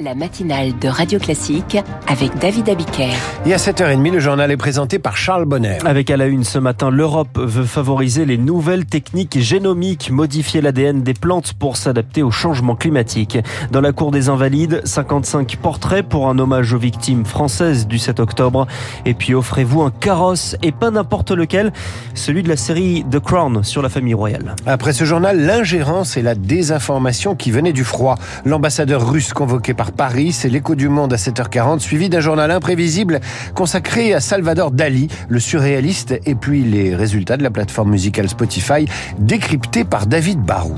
la matinale de Radio Classique avec David Abiker. Et à 7h30, le journal est présenté par Charles Bonner. Avec à la une ce matin, l'Europe veut favoriser les nouvelles techniques génomiques, modifier l'ADN des plantes pour s'adapter au changement climatique. Dans la cour des Invalides, 55 portraits pour un hommage aux victimes françaises du 7 octobre. Et puis offrez-vous un carrosse et pas n'importe lequel, celui de la série The Crown sur la famille royale. Après ce journal, l'ingérence et la désinformation qui venaient du froid. L'ambassadeur convoqué par Paris, c'est l'écho du monde à 7h40, suivi d'un journal imprévisible consacré à Salvador Dali, le surréaliste, et puis les résultats de la plateforme musicale Spotify, décryptés par David Barou.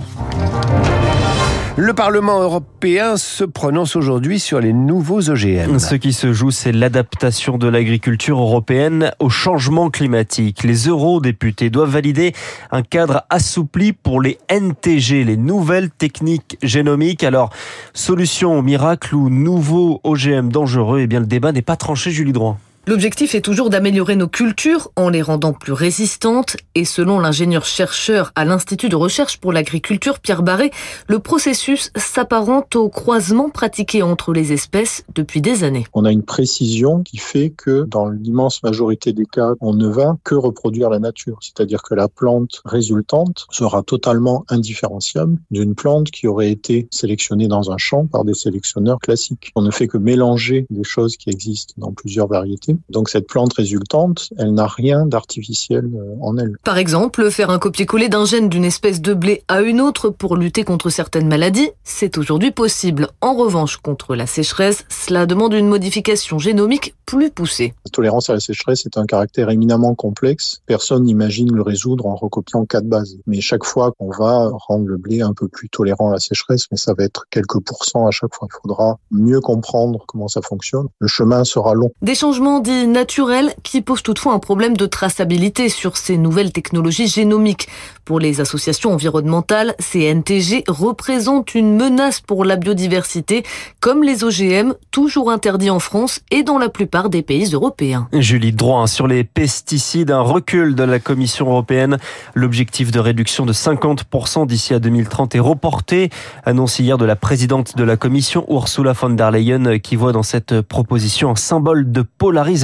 Le Parlement européen se prononce aujourd'hui sur les nouveaux OGM. Ce qui se joue, c'est l'adaptation de l'agriculture européenne au changement climatique. Les eurodéputés doivent valider un cadre assoupli pour les NTG, les nouvelles techniques génomiques. Alors, solution au miracle ou nouveau OGM dangereux Eh bien, le débat n'est pas tranché, Julie Droit. L'objectif est toujours d'améliorer nos cultures en les rendant plus résistantes et selon l'ingénieur-chercheur à l'Institut de recherche pour l'agriculture Pierre Barré, le processus s'apparente au croisement pratiqué entre les espèces depuis des années. On a une précision qui fait que dans l'immense majorité des cas, on ne va que reproduire la nature, c'est-à-dire que la plante résultante sera totalement indifférenciable d'une plante qui aurait été sélectionnée dans un champ par des sélectionneurs classiques. On ne fait que mélanger des choses qui existent dans plusieurs variétés donc cette plante résultante, elle n'a rien d'artificiel euh, en elle. Par exemple, faire un copier-coller d'un gène d'une espèce de blé à une autre pour lutter contre certaines maladies, c'est aujourd'hui possible. En revanche, contre la sécheresse, cela demande une modification génomique plus poussée. La tolérance à la sécheresse est un caractère éminemment complexe. Personne n'imagine le résoudre en recopiant quatre bases. Mais chaque fois qu'on va rendre le blé un peu plus tolérant à la sécheresse, mais ça va être quelques pourcents à chaque fois. Il faudra mieux comprendre comment ça fonctionne. Le chemin sera long. Des changements dits naturels qui posent toutefois un problème de traçabilité sur ces nouvelles technologies génomiques. Pour les associations environnementales, ces NTG représentent une menace pour la biodiversité, comme les OGM, toujours interdits en France et dans la plupart des pays européens. Julie Droit, sur les pesticides, un recul de la Commission européenne. L'objectif de réduction de 50% d'ici à 2030 est reporté, annonce hier de la présidente de la Commission, Ursula von der Leyen, qui voit dans cette proposition un symbole de polarisation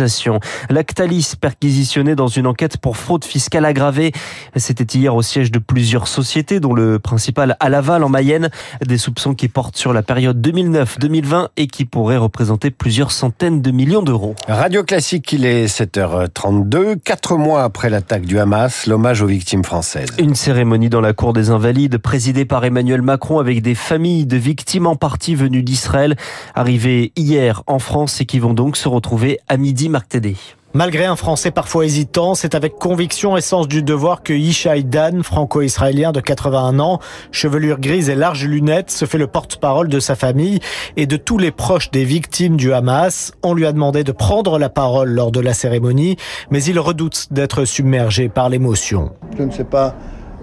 Lactalis perquisitionné dans une enquête pour fraude fiscale aggravée. C'était hier au siège de plusieurs sociétés, dont le principal à Laval en Mayenne. Des soupçons qui portent sur la période 2009-2020 et qui pourraient représenter plusieurs centaines de millions d'euros. Radio Classique, il est 7h32. Quatre mois après l'attaque du Hamas, l'hommage aux victimes françaises. Une cérémonie dans la cour des Invalides, présidée par Emmanuel Macron avec des familles de victimes en partie venues d'Israël, arrivées hier en France et qui vont donc se retrouver à midi Malgré un français parfois hésitant, c'est avec conviction et sens du devoir que Yishai Dan, franco-israélien de 81 ans, chevelure grise et larges lunettes, se fait le porte-parole de sa famille et de tous les proches des victimes du Hamas. On lui a demandé de prendre la parole lors de la cérémonie, mais il redoute d'être submergé par l'émotion. Je ne sais pas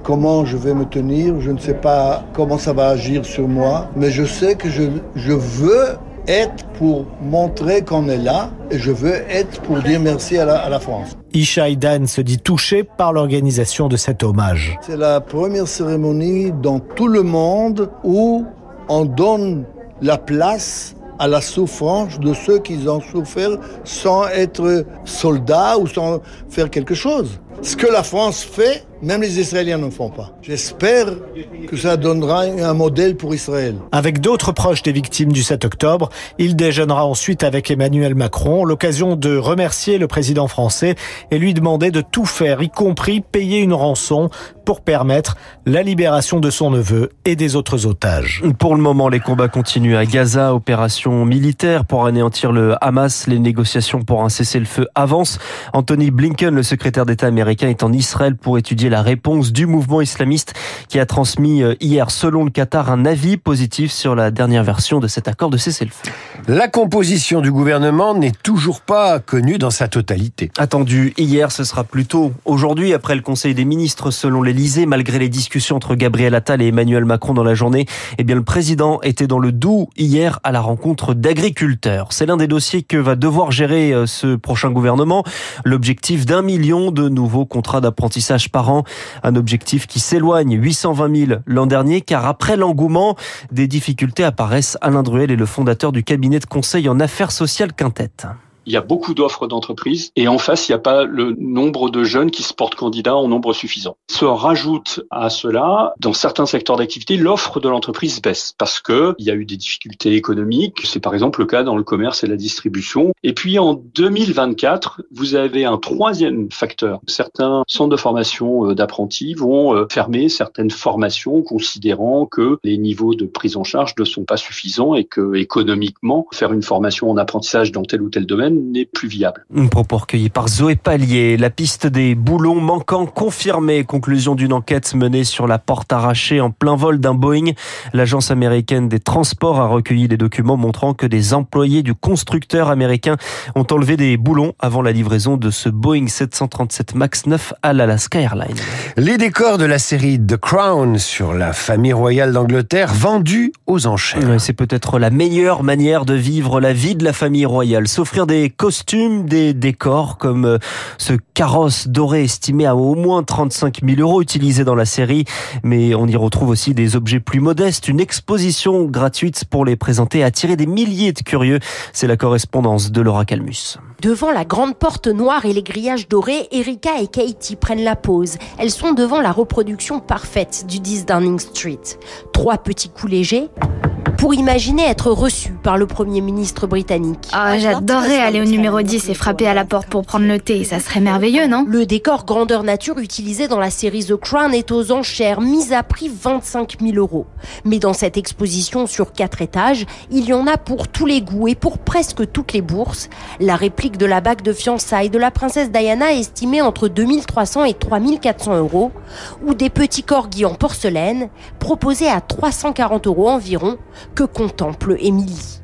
comment je vais me tenir, je ne sais pas comment ça va agir sur moi, mais je sais que je, je veux être pour montrer qu'on est là et je veux être pour dire merci à la, à la France. Isha Dan se dit touché par l'organisation de cet hommage. C'est la première cérémonie dans tout le monde où on donne la place à la souffrance de ceux qui ont souffert sans être soldats ou sans faire quelque chose. Ce que la France fait, même les Israéliens ne font pas. J'espère que ça donnera un modèle pour Israël. Avec d'autres proches des victimes du 7 octobre, il déjeunera ensuite avec Emmanuel Macron, l'occasion de remercier le président français et lui demander de tout faire, y compris payer une rançon pour permettre la libération de son neveu et des autres otages. Pour le moment, les combats continuent à Gaza, opération militaire pour anéantir le Hamas. Les négociations pour un cessez-le-feu avancent. Anthony Blinken, le secrétaire d'État américain, est en Israël pour étudier la réponse du mouvement islamiste qui a transmis euh, hier, selon le Qatar, un avis positif sur la dernière version de cet accord de cessez-le-feu. La composition du gouvernement n'est toujours pas connue dans sa totalité. Attendu hier, ce sera plutôt aujourd'hui, après le Conseil des ministres, selon les malgré les discussions entre Gabriel Attal et Emmanuel Macron dans la journée, eh bien, le président était dans le Doubs hier à la rencontre d'agriculteurs. C'est l'un des dossiers que va devoir gérer euh, ce prochain gouvernement. L'objectif d'un million de nouveaux nouveaux contrats d'apprentissage par an. Un objectif qui s'éloigne 820 000 l'an dernier car après l'engouement, des difficultés apparaissent. Alain Druel est le fondateur du cabinet de conseil en affaires sociales Quintette il y a beaucoup d'offres d'entreprises et en face, il n'y a pas le nombre de jeunes qui se portent candidats en nombre suffisant. Se rajoute à cela, dans certains secteurs d'activité, l'offre de l'entreprise baisse parce que il y a eu des difficultés économiques. C'est par exemple le cas dans le commerce et la distribution. Et puis en 2024, vous avez un troisième facteur. Certains centres de formation euh, d'apprentis vont euh, fermer certaines formations considérant que les niveaux de prise en charge ne sont pas suffisants et que économiquement, faire une formation en apprentissage dans tel ou tel domaine n'est plus viable. Une propos recueilli par Zoé Pallier. La piste des boulons manquants confirmée. Conclusion d'une enquête menée sur la porte arrachée en plein vol d'un Boeing. L'agence américaine des transports a recueilli des documents montrant que des employés du constructeur américain ont enlevé des boulons avant la livraison de ce Boeing 737 MAX 9 à l'Alaska Airlines. Les décors de la série The Crown sur la famille royale d'Angleterre vendus aux enchères. C'est peut-être la meilleure manière de vivre la vie de la famille royale. S'offrir des costumes, des décors comme euh, ce carrosse doré estimé à au moins 35 000 euros utilisé dans la série. Mais on y retrouve aussi des objets plus modestes, une exposition gratuite pour les présenter attirer des milliers de curieux. C'est la correspondance de Laura Calmus. Devant la grande porte noire et les grillages dorés, Erika et Katie prennent la pause. Elles sont devant la reproduction parfaite du 10 Downing Street. Trois petits coups légers, pour imaginer être reçu par le Premier ministre britannique. Ah, j'adorerais aller au numéro 10 et frapper à la porte pour prendre le thé. Ça serait merveilleux, non? Le décor grandeur nature utilisé dans la série The Crown est aux enchères, mis à prix 25 000 euros. Mais dans cette exposition sur quatre étages, il y en a pour tous les goûts et pour presque toutes les bourses. La réplique de la bague de fiançailles de la princesse Diana estimée entre 2300 et 3400 euros, ou des petits corgis en porcelaine proposés à 340 euros environ que contemple Émilie.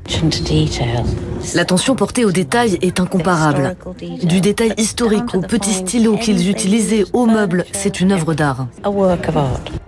L'attention portée aux détails est incomparable. Du détail historique au petit stylo qu'ils utilisaient aux meubles, c'est une œuvre d'art.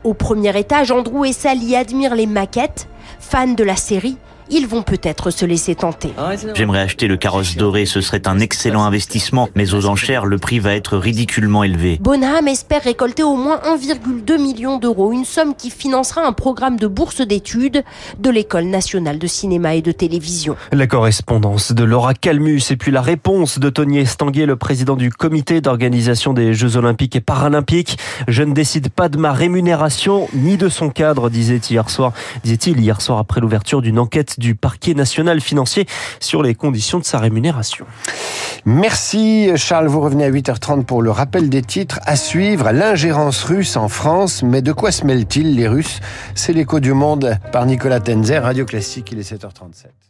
Au premier étage, Andrew et Sally admirent les maquettes. Fans de la série, ils vont peut-être se laisser tenter. J'aimerais acheter le carrosse doré, ce serait un excellent investissement, mais aux enchères, le prix va être ridiculement élevé. Bonham espère récolter au moins 1,2 million d'euros, une somme qui financera un programme de bourse d'études de l'École nationale de cinéma et de télévision. La correspondance de Laura Calmus et puis la réponse de Tony Estanguet, le président du comité d'organisation des Jeux Olympiques et Paralympiques. Je ne décide pas de ma rémunération ni de son cadre, disait-il hier soir, disait-il hier soir après l'ouverture d'une du parquet national financier sur les conditions de sa rémunération. Merci Charles, vous revenez à 8h30 pour le rappel des titres à suivre. L'ingérence russe en France, mais de quoi se mêlent-ils les Russes? C'est l'écho du monde par Nicolas Tenzer, Radio Classique, il est 7h37.